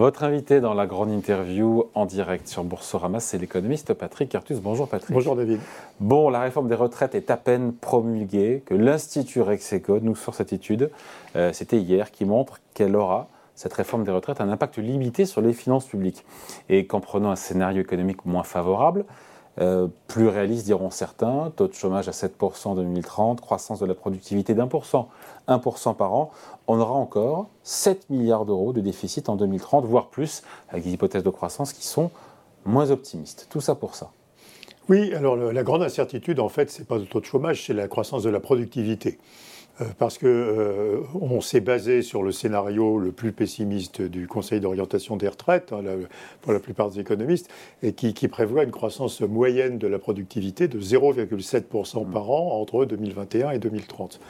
Votre invité dans la grande interview en direct sur Boursorama, c'est l'économiste Patrick Artus. Bonjour Patrick. Bonjour David. Bon, la réforme des retraites est à peine promulguée que l'Institut Rexecode nous sort cette étude, euh, c'était hier, qui montre qu'elle aura cette réforme des retraites un impact limité sur les finances publiques. Et qu'en prenant un scénario économique moins favorable, euh, plus réaliste diront certains, taux de chômage à 7% en 2030, croissance de la productivité d'un pour cent, 1% par an, on aura encore 7 milliards d'euros de déficit en 2030, voire plus, avec des hypothèses de croissance qui sont moins optimistes. Tout ça pour ça. Oui, alors la grande incertitude, en fait, ce n'est pas le taux de chômage, c'est la croissance de la productivité. Euh, parce que euh, on s'est basé sur le scénario le plus pessimiste du Conseil d'orientation des retraites, hein, pour la plupart des économistes, et qui, prévoit une croissance moyenne de la productivité de 0,7% par an entre 2021 et 2030.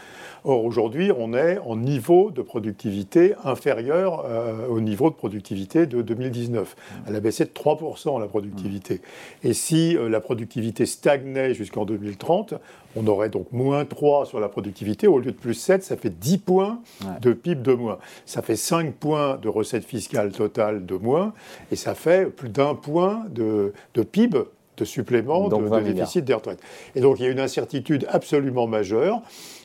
Or, aujourd'hui, on est en niveau de productivité inférieur euh, au niveau de productivité de 2019. Elle a baissé de 3% la productivité. Et si la productivité stagnait jusqu'en 2030, on aurait donc moins 3 sur la productivité. Au lieu de plus 7, ça fait 10 points de PIB de moins. Ça fait 5 points de recettes fiscales totales de moins. Et ça fait plus d'un point de, PIB de supplément de, déficit des retraites. Et donc il y a une incertitude absolument majeure.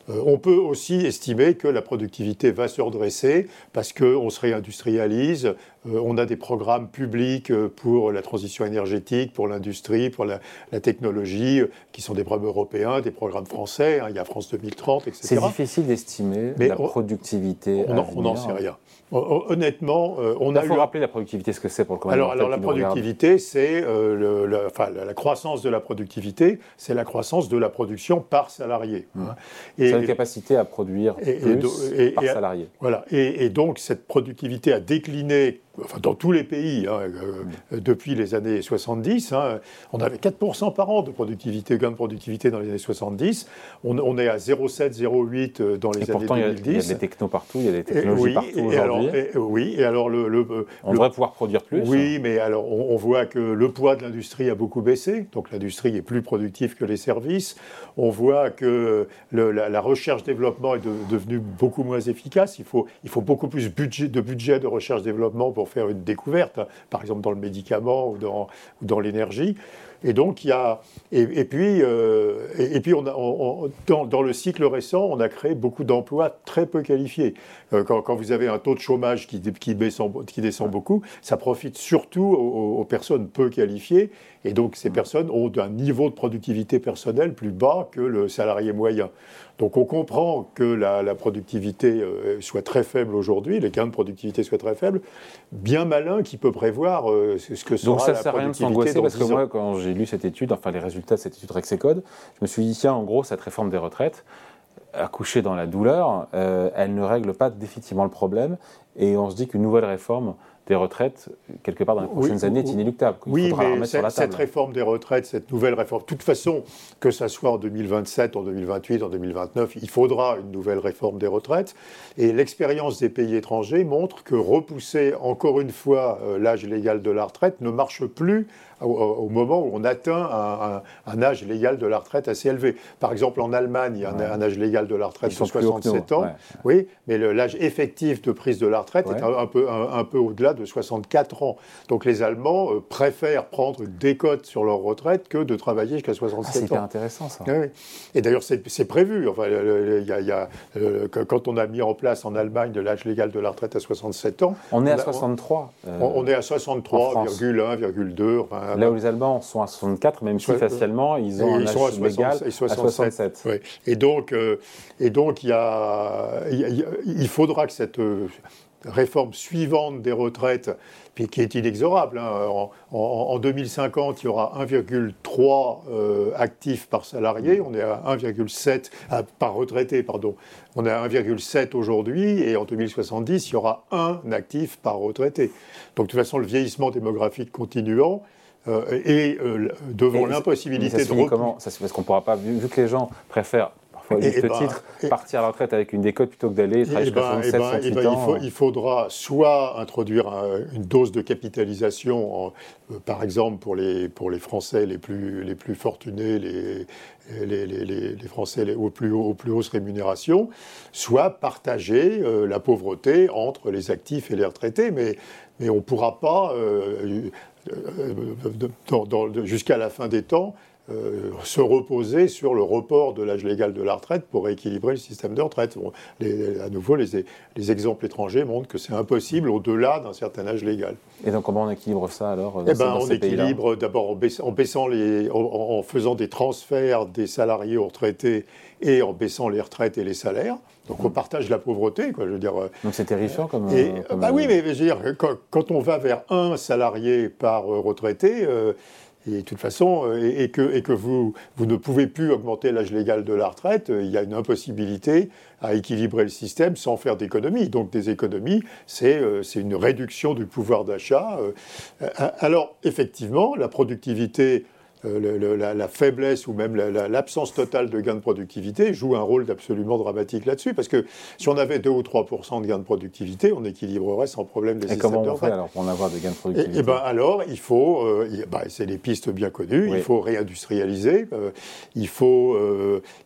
Euh, on peut aussi estimer que la productivité va se redresser parce qu'on se réindustrialise, euh, on a des programmes publics euh, pour la transition énergétique, pour l'industrie, pour la, technologie, qui sont des programmes européens, des programmes français, hein, il y a France 2030, etc. C'est difficile d'estimer la productivité. On n'en sait rien. Honnêtement, on a. Il faut rappeler la productivité, ce que c'est pour le Alors, alors la productivité, c'est la, croissance de la productivité, c'est la croissance de la production par salarié. Mmh. Hein. Et, une capacité à produire plus par salarié. Voilà. Et, donc, cette productivité a décliné enfin, dans tous les pays, hein, euh, depuis les années 70. Hein, on avait 4% par an de productivité, gain de productivité dans les années 70. On, est à 0,7, 0,8 euh, dans les années 2010. Il y, a, des technos partout, il y a des technologies partout aujourd'hui. Oui, et alors le, le on devrait pouvoir produire plus. Oui, mais alors on, voit que le poids de l'industrie a beaucoup baissé, donc l'industrie est plus productive que les services. On voit que la, recherche-développement est devenue beaucoup moins efficace. Il faut, il faut beaucoup plus budget, de budget de recherche-développement pour faire une découverte, par exemple dans le médicament ou dans, l'énergie. Et donc, il y a. Et, puis, euh, et, puis on a, dans, le cycle récent, on a créé beaucoup d'emplois très peu qualifiés. Euh, quand, vous avez un taux de chômage qui, qui, descend, qui descend beaucoup, ça profite surtout aux, personnes peu qualifiées. Et donc, ces personnes ont un niveau de productivité personnelle plus bas que le salarié moyen. Donc, on comprend que la, productivité euh, soit très faible aujourd'hui, les gains de productivité soient très faibles. Bien malin qui peut prévoir ce que sera donc ça la sert productivité. Rien de parce que moi, quand j'ai lu cette étude, enfin les résultats de cette étude Rexecode, je me suis dit, tiens, en gros, cette réforme des retraites, accouchée dans la douleur, euh, elle ne règle pas définitivement le problème. Et on se dit qu'une nouvelle réforme des retraites, quelque part dans les prochaines années, est inéluctable. oui, mais cette, réforme des retraites, cette nouvelle réforme, de toute façon, que ça soit en 2027, en 2028, en 2029, il faudra une nouvelle réforme des retraites. Et l'expérience des pays étrangers montre que repousser encore une fois euh, l'âge légal de la retraite ne marche plus au, moment où on atteint un, âge légal de la retraite assez élevé. Par exemple, en Allemagne, il y a un, âge légal de la retraite de 67 ans. Oui, mais l'âge effectif de prise de la retraite est un, peu, un, peu au-delà de 64 ans. Donc les Allemands euh, préfèrent prendre des cotes sur leur retraite que de travailler jusqu'à 67 ah, ans. C'est intéressant ça. Et d'ailleurs, c'est prévu. Enfin, y a, y a, euh, quand on a mis en place en Allemagne l'âge légal de la retraite à 67 ans. On est à 63. On, est à 63,1,2. Enfin, Là où les Allemands sont à 64, même si facialement ils ont un âge légal à 67. Et donc, euh, et donc il, y a, il faudra que cette réforme suivante des retraites, puis qui est inexorable. Hein. En, 2050, il y aura 1,3 euh, actifs par salarié. On est à 1,7 par retraité, pardon. On est à 1,7 aujourd'hui, et en 2070, il y aura un actif par retraité. Donc de toute façon, le vieillissement démographique continuant. Euh, et euh, devant l'impossibilité de. Comment? Ça, Parce qu'on pourra pas, vu que les gens préfèrent parfois, juste ben, titre, partir à la retraite avec une décote plutôt que d'aller travailler jusqu'à 67, ans. Il, faudra soit introduire une dose de capitalisation, euh, par exemple pour les, pour les Français les plus, les plus fortunés, les, les, les, les, Français aux plus, aux plus hausses rémunérations, soit partager euh, la pauvreté entre les actifs et les retraités. Mais, mais on ne pourra pas, euh, jusqu'à la fin des temps, euh, se reposer sur le report de l'âge légal de la retraite pour rééquilibrer le système de retraite. à nouveau, les, les, exemples étrangers montrent que c'est impossible au-delà d'un certain âge légal. Et donc comment on équilibre ça alors eh ben, On équilibre d'abord en, baissant, les, en, faisant des transferts des salariés aux retraités et en baissant les retraites et les salaires. Donc on partage la pauvreté, quoi. Je veux dire. Euh, donc c'est terrifiant comme. Et, bah oui, mais je veux dire, quand, on va vers un salarié par retraité. Et de toute façon, euh, et, que, vous ne pouvez plus augmenter l'âge légal de la retraite, euh, il y a une impossibilité à équilibrer le système sans faire d'économies. Donc des économies, c'est euh, une réduction du pouvoir d'achat. Alors effectivement, la productivité euh, la, faiblesse ou même l'absence totale de gains de productivité joue un rôle absolument dramatique là-dessus. Parce que si on avait 2 ou 3% de gains de productivité, on équilibrerait sans problème les et comment on fait alors pour en avoir des gains de productivité Et, ben alors, il faut, euh, bah, c'est des pistes bien connues, il faut réindustrialiser, euh, il, faut,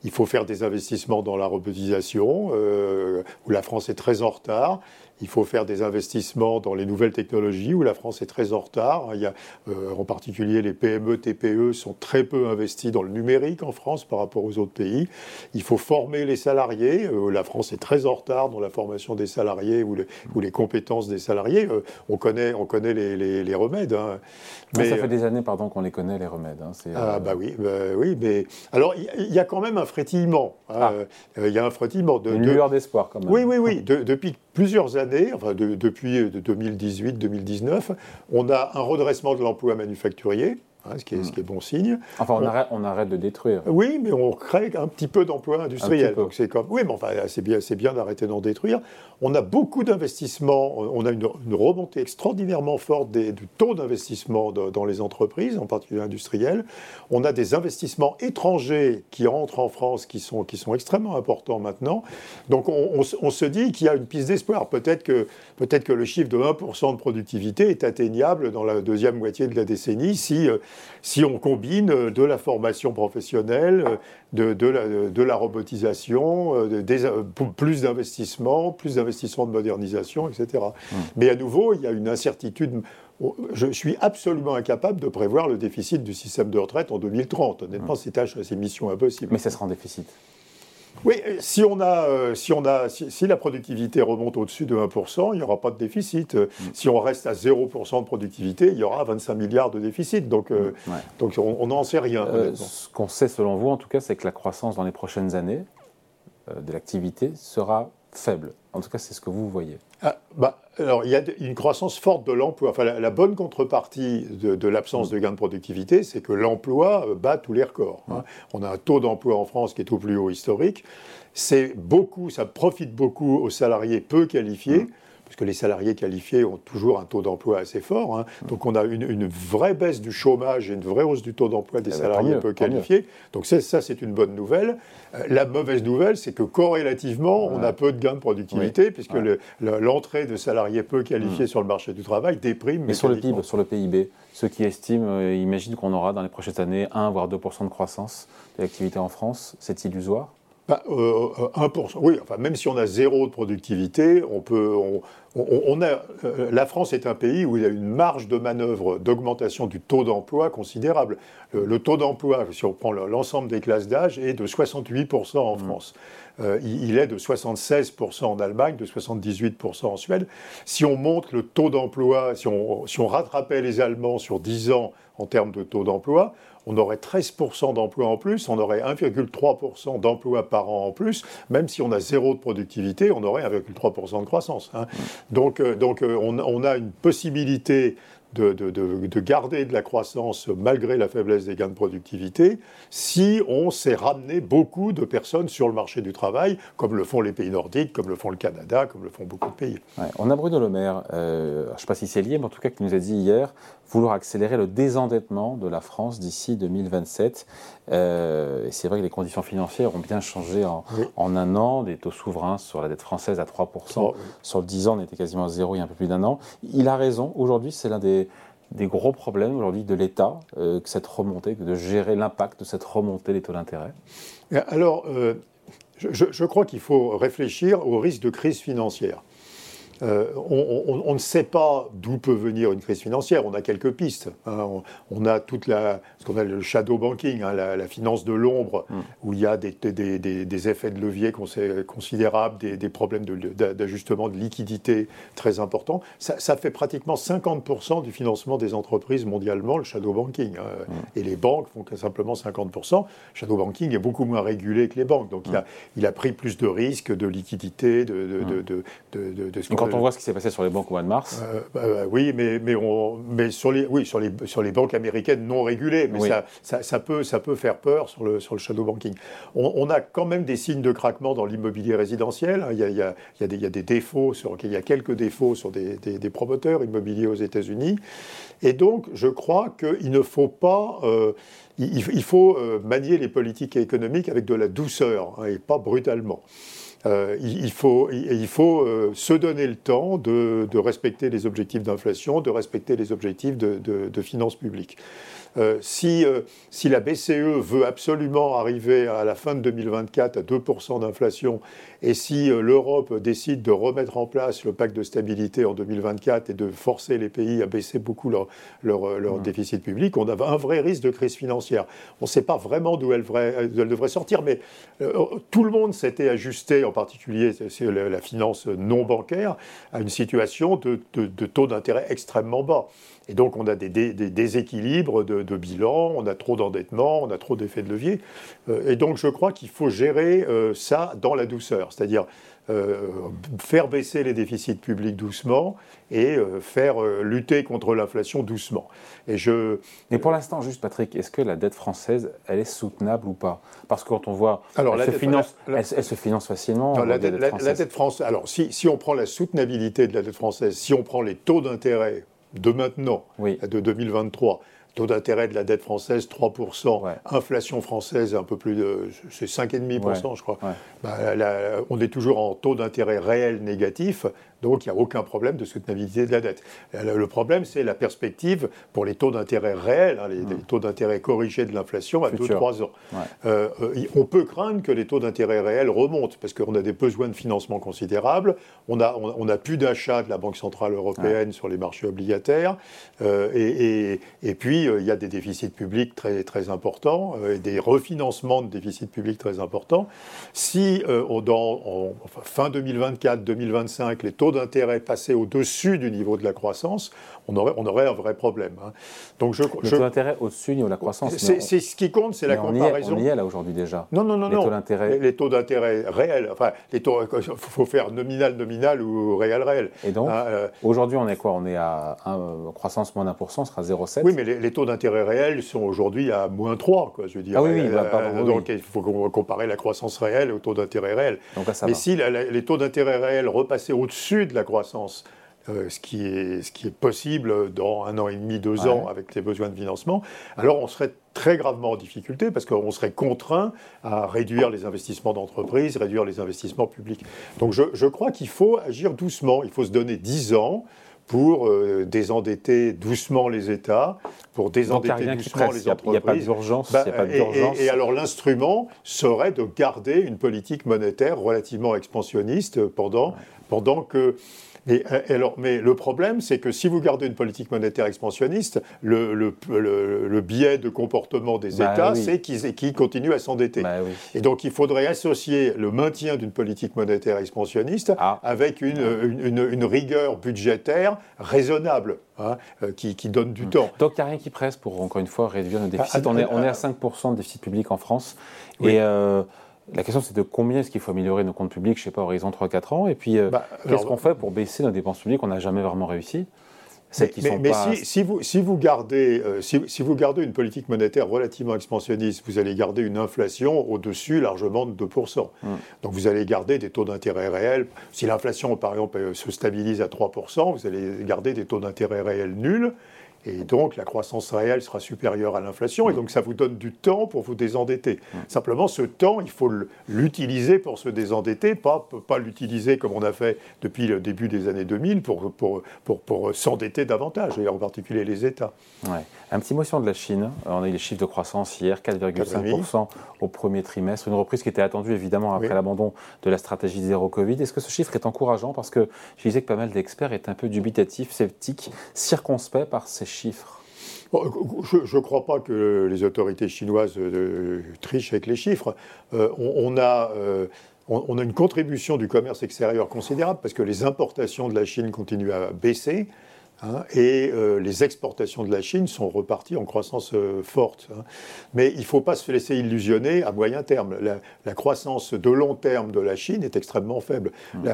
il faut faire des investissements dans la robotisation, où la France est très en retard. Il faut faire des investissements dans les nouvelles technologies où la France est très en retard. Il y a, euh, en particulier les PME, TPE sont très peu investis dans le numérique en France par rapport aux autres pays. Il faut former les salariés. Euh, la France est très en retard dans la formation des salariés ou, ou les compétences des salariés. Euh, on connaît, on connaît les, les, remèdes. Hein. Mais, ça fait des années, pardon, qu'on les connaît les remèdes. Hein. Ah bah oui, bah oui, mais alors il y, a quand même un frétillement. Hein. Ah. Il y a un frétillement de une lueur d'espoir quand même. Oui, oui, oui. depuis plusieurs années, enfin depuis 2018-2019, on a un redressement de l'emploi manufacturier. Hein, ce, qui est, ce, qui est, bon signe. Enfin, on, arrête, on, arrête, de détruire. Oui, mais on crée un petit peu d'emplois industriels. Donc c'est comme, oui, mais enfin, c'est bien, c'est bien d'arrêter d'en détruire. On a beaucoup d'investissements. On a une, remontée extraordinairement forte des, du taux d'investissement dans les entreprises, en particulier industrielles. On a des investissements étrangers qui rentrent en France, qui sont, qui sont extrêmement importants maintenant. Donc on, on se dit qu'il y a une piste d'espoir. Peut-être que, peut-être que le chiffre de 1% de productivité est atteignable dans la deuxième moitié de la décennie si euh, si on combine euh, de la formation professionnelle, euh, de, la, robotisation, euh, plus d'investissements, plus d'investissements de modernisation, etc. Mmh. Mais à nouveau, il y a une incertitude. Je suis absolument incapable de prévoir le déficit du système de retraite en 2030. Honnêtement, mmh. c'est mission impossible. Mais ça sera en déficit. Oui, si, on a, euh, si, on a, si, la productivité remonte au-dessus de 1%, il n'y aura pas de déficit. Mm. Si on reste à 0% de productivité, il y aura 25 milliards de déficit. Donc, euh, mm. donc on n'en sait rien. Euh, ce qu'on sait selon vous, en tout cas, c'est que la croissance dans les prochaines années de l'activité sera faible. En tout cas, c'est ce que vous voyez. Ah, bah, alors, il y a une croissance forte de l'emploi. Enfin, la, bonne contrepartie de, l'absence de gains de productivité, c'est que l'emploi euh, bat tous les records. Hein. On a un taux d'emploi en France qui est au plus haut historique. C'est beaucoup, ça profite beaucoup aux salariés peu qualifiés puisque les salariés qualifiés ont toujours un taux d'emploi assez fort. Hein. Donc on a une, vraie baisse du chômage et une vraie hausse du taux d'emploi des eh ben, salariés peu qualifiés. Donc ça, c'est une bonne nouvelle. Euh, la mauvaise nouvelle, c'est que corrélativement, on a peu de gains de productivité, puisque l'entrée de salariés peu qualifiés mm. sur le marché du travail déprime. Mais sur le PIB, sur le PIB, ceux qui estiment, euh, imaginent qu'on aura dans les prochaines années 1 voire 2% de croissance de l'activité en France, c'est illusoire 1%, bah, euh, oui, enfin, même si on a zéro de productivité, on peut, on, a, euh, la France est un pays où il y a une marge de manœuvre d'augmentation du taux d'emploi considérable. Le, taux d'emploi, si on prend l'ensemble des classes d'âge, est de 68% en mmh. France. Euh, il, est de 76% en Allemagne, de 78% en Suède. Si on monte le taux d'emploi, si on, si on rattrapait les Allemands sur 10 ans en termes de taux d'emploi, on aurait 13% d'emplois en plus, on aurait 1,3% d'emplois par an en plus, même si on a zéro de productivité, on aurait 1,3% de croissance. Hein. Donc, euh, donc euh, on, a une possibilité de, de, garder de la croissance malgré la faiblesse des gains de productivité si on s'est ramené beaucoup de personnes sur le marché du travail, comme le font les pays nordiques, comme le font le Canada, comme le font beaucoup de pays. on a Bruno Le Maire, euh, je ne sais pas si c'est lié, mais en tout cas qui nous a dit hier vouloir accélérer le désendettement de la France d'ici 2027. Euh, et c'est vrai que les conditions financières ont bien changé en, un an. Des taux souverains sur la dette française à 3%, sur le 10 ans on était quasiment à zéro il y a un peu plus d'un an. Il a raison, aujourd'hui c'est l'un des des gros problèmes aujourd'hui de l'État, euh, cette remontée, de gérer l'impact de cette remontée des taux d'intérêt Alors, euh, je, crois qu'il faut réfléchir au risque de crise financière. Euh, on, ne sait pas d'où peut venir une crise financière. On a quelques pistes. Hein. On, a toute la, ce qu'on appelle le shadow banking, hein, la, finance de l'ombre, mm. où il y a des, des, effets de levier considérables, des, problèmes d'ajustement de, liquidité très importants. Ça, fait pratiquement 50% du financement des entreprises mondialement, le shadow banking. Hein. Mm. Et les banques font simplement 50%. Le shadow banking est beaucoup moins régulé que les banques. Donc il, a, mm. il, a, pris plus de risques de liquidité, de, de, de, ce quand on voit ce qui s'est passé sur les banques au mois de mars. Euh, bah, bah, oui, mais, mais, on, mais sur, les, oui, sur, les, sur les banques américaines non régulées, mais ça, ça, peut, ça peut faire peur sur le, sur le shadow banking. On, a quand même des signes de craquement dans l'immobilier résidentiel. Il y, a, il, y a, il, y a des, il y, a, des, défauts, sur, il y a quelques défauts sur des, des, promoteurs immobiliers aux États-Unis. Et donc, je crois qu'il ne faut pas. Euh, il, faut euh, manier les politiques économiques avec de la douceur hein, et pas brutalement. Euh, il, faut, euh, se donner le temps de, respecter les objectifs d'inflation, de respecter les objectifs de, finances publiques. Euh, si, si la BCE veut absolument arriver à la fin de 2024 à 2% d'inflation, et si euh, l'Europe décide de remettre en place le pacte de stabilité en 2024 et de forcer les pays à baisser beaucoup leur, leur, déficit public, on a un vrai risque de crise financière. On ne sait pas vraiment d'où elle, elle, devrait sortir, mais tout le monde s'était ajusté, en particulier la, finance non bancaire, à une situation de, de taux d'intérêt extrêmement bas. Et donc on a des, déséquilibres de, bilan, on a trop d'endettement, on a trop d'effets de levier. Euh, et donc je crois qu'il faut gérer euh, ça dans la douceur, c'est-à-dire euh, faire baisser les déficits publics doucement et faire lutter contre l'inflation doucement. Et je... Mais pour l'instant, juste Patrick, est-ce que la dette française, elle est soutenable ou pas? Parce que quand on voit, alors, elle, se finance, elle, se finance facilement. la, dette, française, alors si, si on prend la soutenabilité de la dette française, si on prend les taux d'intérêt de maintenant, de 2023, taux d'intérêt de la dette française 3%, inflation française un peu plus de c'est 5,5% je crois. Bah, on est toujours en taux d'intérêt réel négatif. Donc il n'y a aucun problème de soutenabilité de la dette. Le problème, c'est la perspective pour les taux d'intérêt réels, hein, les, mmh. taux d'intérêt corrigés de l'inflation à 2-3 ans. Euh, euh, on peut craindre que les taux d'intérêt réels remontent parce qu'on a des besoins de financement considérables. On n'a on, a plus d'achat de la Banque Centrale Européenne sur les marchés obligataires. Euh, et, et, puis, il y a des déficits publics très, très importants et des refinancements de déficits publics très importants. Si, dans, en, fin 2024, 2025, les taux d'intérêt passer au-dessus du niveau de la croissance, on aurait, on aurait un vrai problème. Hein. Donc je, le taux d'intérêt au-dessus du niveau de la croissance. C'est ce qui compte, c'est la comparaison. on y est là aujourd'hui déjà. Non, non, non, les Taux d'intérêt. Les, taux d'intérêt réels. Enfin, les taux, il faut faire nominal, nominal ou réel, réel. Et donc, hein, euh, aujourd'hui, on est quoi? On est à un, croissance moins d'un pour cent, sera 0,7. Oui, mais les, taux d'intérêt réels sont aujourd'hui à moins 3, quoi, je veux dire. Ah oui, oui, bah, euh, donc il faut comparer la croissance réelle au taux d'intérêt réel. Donc, ça mais si les taux d'intérêt réels repassaient au-dessus de la croissance, euh, ce, qui est, ce qui est possible dans un an et demi, deux ans avec les besoins de financement, alors on serait très gravement en difficulté parce qu'on serait contraint à réduire les investissements d'entreprise, réduire les investissements publics. Donc je, je crois qu'il faut agir doucement, il faut se donner dix ans pour euh, désendetter doucement les États, pour désendetter doucement les entreprises. Il n'y a pas d'urgence. Bah, et, et, alors l'instrument serait de garder une politique monétaire relativement expansionniste pendant, pendant que et, alors, mais le problème, c'est que si vous gardez une politique monétaire expansionniste, le, le, biais de comportement des bah États, c'est qu'ils continuent à s'endetter. Bah et donc, il faudrait associer le maintien d'une politique monétaire expansionniste ah. avec une, une, rigueur budgétaire raisonnable. Hein, euh, qui, qui, donne du hmm. temps. Donc il n'y a rien qui presse pour, encore une fois, réduire nos déficits. on, est, on est à 5% de déficit public en France. Et euh, la question, c'est de combien est-ce qu'il faut améliorer nos comptes publics, je ne sais pas, horizon 3-4 ans, et puis euh, bah, qu'est-ce qu'on fait pour baisser nos dépenses publiques On n'a jamais vraiment réussi? mais, si, vous, si, vous gardez, euh, si, vous gardez une politique monétaire relativement expansionniste, vous allez garder une inflation au-dessus largement de 2%. Hum. Donc vous allez garder des taux d'intérêt réels. Si l'inflation, par exemple, se stabilise à 3%, vous allez garder des taux d'intérêt réels nuls. Et donc, la croissance réelle sera supérieure à l'inflation. Et donc, ça vous donne du temps pour vous désendetter. Simplement, ce temps, il faut l'utiliser pour se désendetter, pas, pas l'utiliser comme on a fait depuis le début des années 2000 pour, pour, pour, pour s'endetter davantage, et en particulier les États. Ouais. Un petit mot sur de la Chine. On a eu les chiffres de croissance hier, 4,5% au premier trimestre. Une reprise qui était attendue évidemment après l'abandon de la stratégie zéro Covid. Est-ce que ce chiffre est encourageant? Parce que je disais que pas mal d'experts étaient un peu dubitatifs, sceptiques, circonspects par ces je ne crois pas que les autorités chinoises euh, trichent avec les chiffres. Euh, a, euh, on, a une contribution du commerce extérieur considérable parce que les importations de la Chine continuent à baisser. Hein, et euh, les exportations de la Chine sont reparties en croissance euh, forte. Hein. Mais il ne faut pas se laisser illusionner à moyen terme. La, croissance de long terme de la Chine est extrêmement faible. Mmh.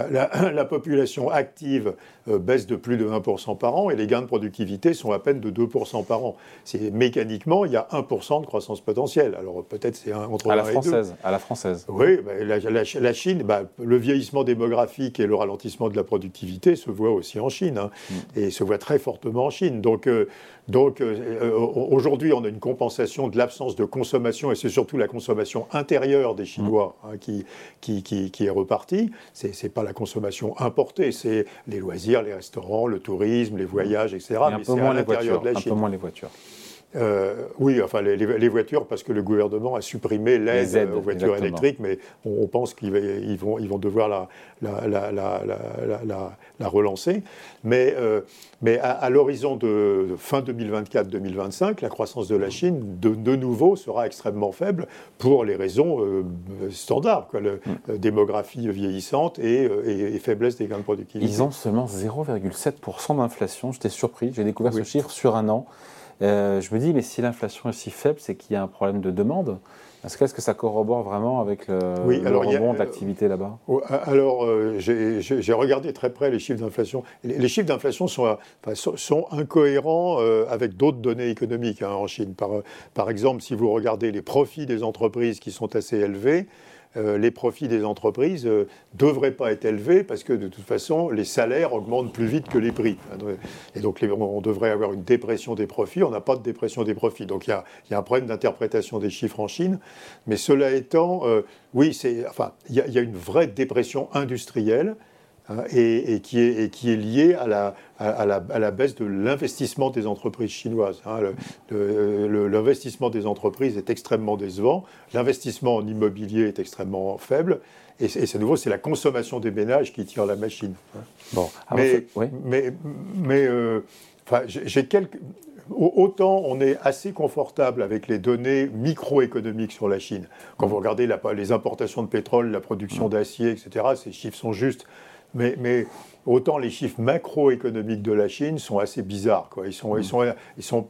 La, population active euh, baisse de plus de 1% par an et les gains de productivité sont à peine de 2% par an. C'est mécaniquement, il y a 1% de croissance potentielle. Alors peut-être c'est entre à la française, À la française. Oui, bah, la, Chine, bah, le vieillissement démographique et le ralentissement de la productivité se voit aussi en Chine hein, mmh. et se voit très fortement en Chine. Donc, euh, donc euh, euh, aujourd'hui, on a une compensation de l'absence de consommation, et c'est surtout la consommation intérieure des Chinois hein, qui, qui, qui, est repartie. Ce n'est pas la consommation importée, c'est les loisirs, les restaurants, le tourisme, les voyages, etc. Mais c'est à l'intérieur de la Chine. Un peu moins les voitures. Euh, oui, enfin les, voitures, parce que le gouvernement a supprimé l'aide aux voitures électriques, mais on, pense qu'ils vont, ils vont devoir la, la, la, relancer. Mais, euh, mais à, l'horizon de fin 2024-2025, la croissance de la Chine, de, nouveau, sera extrêmement faible pour les raisons euh, standards, quoi, mm. démographie vieillissante et, et, faiblesse des gains de productivité. Ils ont seulement 0,7% d'inflation. J'étais surpris, j'ai découvert ce chiffre sur un an. Euh, je me dis, mais si l'inflation est si faible, c'est qu'il y a un problème de demande. Est-ce que, ça corrobore vraiment avec le, rebond de l'activité là-bas? oh, Alors, euh, j'ai regardé très près les chiffres d'inflation. Les, chiffres d'inflation sont, sont, incohérents euh, avec d'autres données économiques hein, en Chine. Par, par exemple, si vous regardez les profits des entreprises qui sont assez élevés, euh, les profits des entreprises ne euh, devraient pas être élevés parce que de toute façon, les salaires augmentent plus vite que les prix. Et donc, on devrait avoir une dépression des profits. On n'a pas de dépression des profits. Donc, il y a, un problème d'interprétation des chiffres en Chine. Mais cela étant, euh, oui, enfin, il y, a une vraie dépression industrielle. Hein, et, qui est, qui est, lié à la, à, la, baisse de l'investissement des entreprises chinoises. Hein. L'investissement des entreprises est extrêmement décevant, l'investissement en immobilier est extrêmement faible, et c'est nouveau, c'est la consommation des ménages qui tire la machine. Hein. Bon, mais, mais, mais, euh, j'ai quelques... Autant on est assez confortable avec les données microéconomiques sur la Chine. Quand vous regardez les importations de pétrole, la production d'acier, etc., ces chiffres sont justes. Mais, autant les chiffres macroéconomiques de la Chine sont assez bizarres. Quoi. Ils, sont, ils, mm. sont, ils sont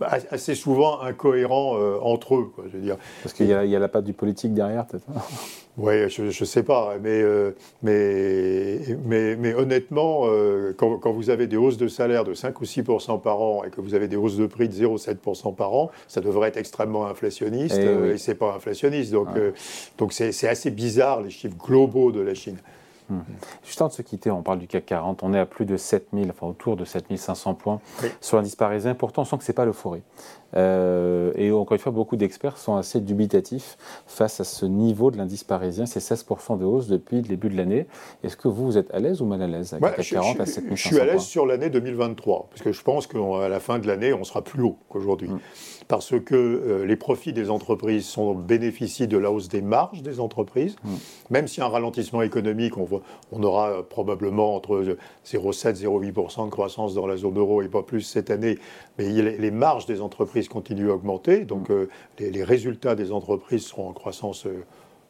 assez souvent incohérents euh, entre eux. Quoi, je veux dire. Parce qu'il y, a la patte du politique derrière, peut-être Oui, je ne sais pas. Mais, euh, mais, mais, mais, honnêtement, euh, quand, quand, vous avez des hausses de salaire de 5 ou 6 par an et que vous avez des hausses de prix de 0,7 par an, ça devrait être extrêmement inflationniste. Et, eh et ce n'est pas inflationniste. Donc donc c'est assez bizarre, les chiffres globaux de la Chine. Mhm. Juste avant de se quitter, on parle du CAC 40. On est à plus de 7000, enfin autour de 7500 points sur l'indice parisien. Pourtant, on sent que ce n'est pas l'euphorie. Euh, et encore une fois, beaucoup d'experts sont assez dubitatifs face à ce niveau de l'indice parisien. C'est 16% de hausse depuis le début de l'année. Est-ce que vous, vous êtes à l'aise ou mal à l'aise CAC 40 à 7500 Je suis à l'aise sur l'année 2023, parce que je pense qu'à la fin de l'année, on sera plus haut qu'aujourd'hui. Mm parce que euh, les profits des entreprises sont, bénéficient de la hausse des marges des entreprises. Mm. Même si un ralentissement économique, on, voit, on aura probablement entre 0,7 et 0,8% de croissance dans la zone euro et pas plus cette année, mais les marges des entreprises continuent à augmenter, donc mm. euh, les, résultats des entreprises seront en croissance.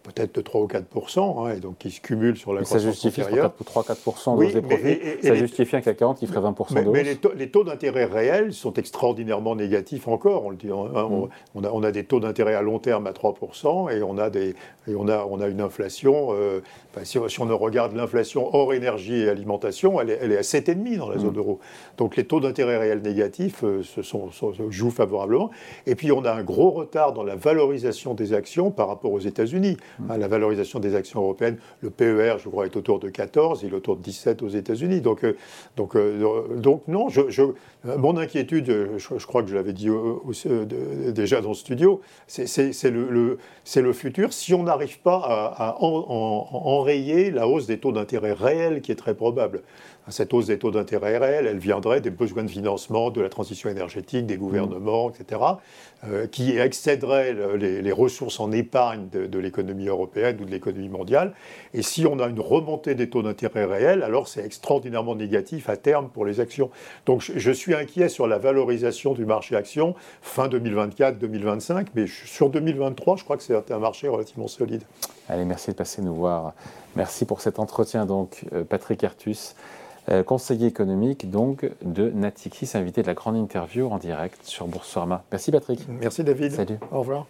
Peut-être de 3 ou 4 hein, et donc qui se cumulent sur la mais croissance ça justifie 3-4 oui, des profits. ça justifie un CAC 40 qui ferait 20 mais, mais les taux, d'intérêt réels sont extraordinairement négatifs encore. On, le dit, hein, mm. on, a, on, a, des taux d'intérêt à long terme à 3 et on a, des, et on a, on a une inflation. Euh, si, on regarde l'inflation hors énergie et alimentation, elle est, elle est à 7,5 dans la zone mm. euro. Donc les taux d'intérêt réels négatifs euh, se, sont, jouent favorablement. Et puis on a un gros retard dans la valorisation des actions par rapport aux États-Unis. Hein, la valorisation des actions européennes, le PER, je crois, est autour de 14, il est autour de 17 aux États-Unis. Donc, euh, donc, euh, donc non, mon inquiétude, je, crois que je l'avais dit déjà dans le studio, c'est le, le, le, futur. Si on n'arrive pas à, enrayer la hausse des taux d'intérêt réels qui est très probable. Cette hausse des taux d'intérêt réels, elle viendrait des besoins de financement de la transition énergétique, des gouvernements, etc., euh, qui excéderaient les, ressources en épargne de, l'économie européenne ou de l'économie mondiale. Et si on a une remontée des taux d'intérêt réels, alors c'est extraordinairement négatif à terme pour les actions. Donc je, suis inquiet sur la valorisation du marché action fin 2024-2025, mais sur 2023, je crois que c'est un marché relativement solide. Allez, merci de passer nous voir. Merci pour cet entretien, donc, euh, Patrick Artus. Euh, conseiller économique donc de Natixis, invité de la grande interview en direct sur Boursorama. Merci Patrick. Merci David. Salut. Au revoir.